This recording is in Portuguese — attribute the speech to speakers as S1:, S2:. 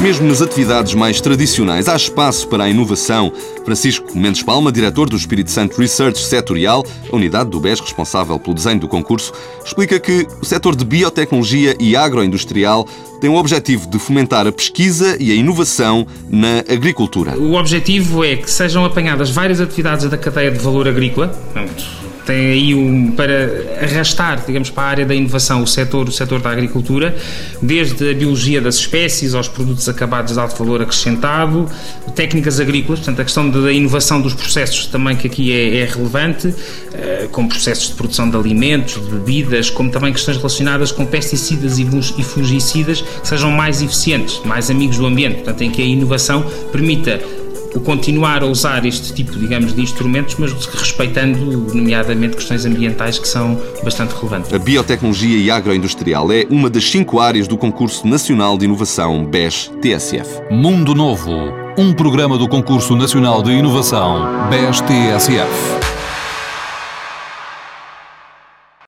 S1: Mesmo nas atividades mais tradicionais, há espaço para a inovação. Francisco Mendes Palma, diretor do Espírito Santo Research Setorial, a unidade do BES responsável pelo desenho do concurso, explica que o setor de biotecnologia e agroindustrial tem o objetivo de fomentar a pesquisa e a inovação na agricultura.
S2: O objetivo é que sejam apanhadas várias atividades da cadeia de valor agrícola, tem aí um, para arrastar, digamos, para a área da inovação o setor, o setor da agricultura, desde a biologia das espécies aos produtos acabados de alto valor acrescentado, técnicas agrícolas, portanto a questão da inovação dos processos também que aqui é, é relevante, uh, com processos de produção de alimentos, de bebidas, como também questões relacionadas com pesticidas e fungicidas que sejam mais eficientes, mais amigos do ambiente, portanto em que a inovação permita continuar a usar este tipo, digamos, de instrumentos, mas respeitando, nomeadamente, questões ambientais que são bastante relevantes.
S1: A biotecnologia e agroindustrial é uma das cinco áreas do Concurso Nacional de Inovação BES-TSF.
S3: Mundo Novo, um programa do Concurso Nacional de Inovação BES-TSF.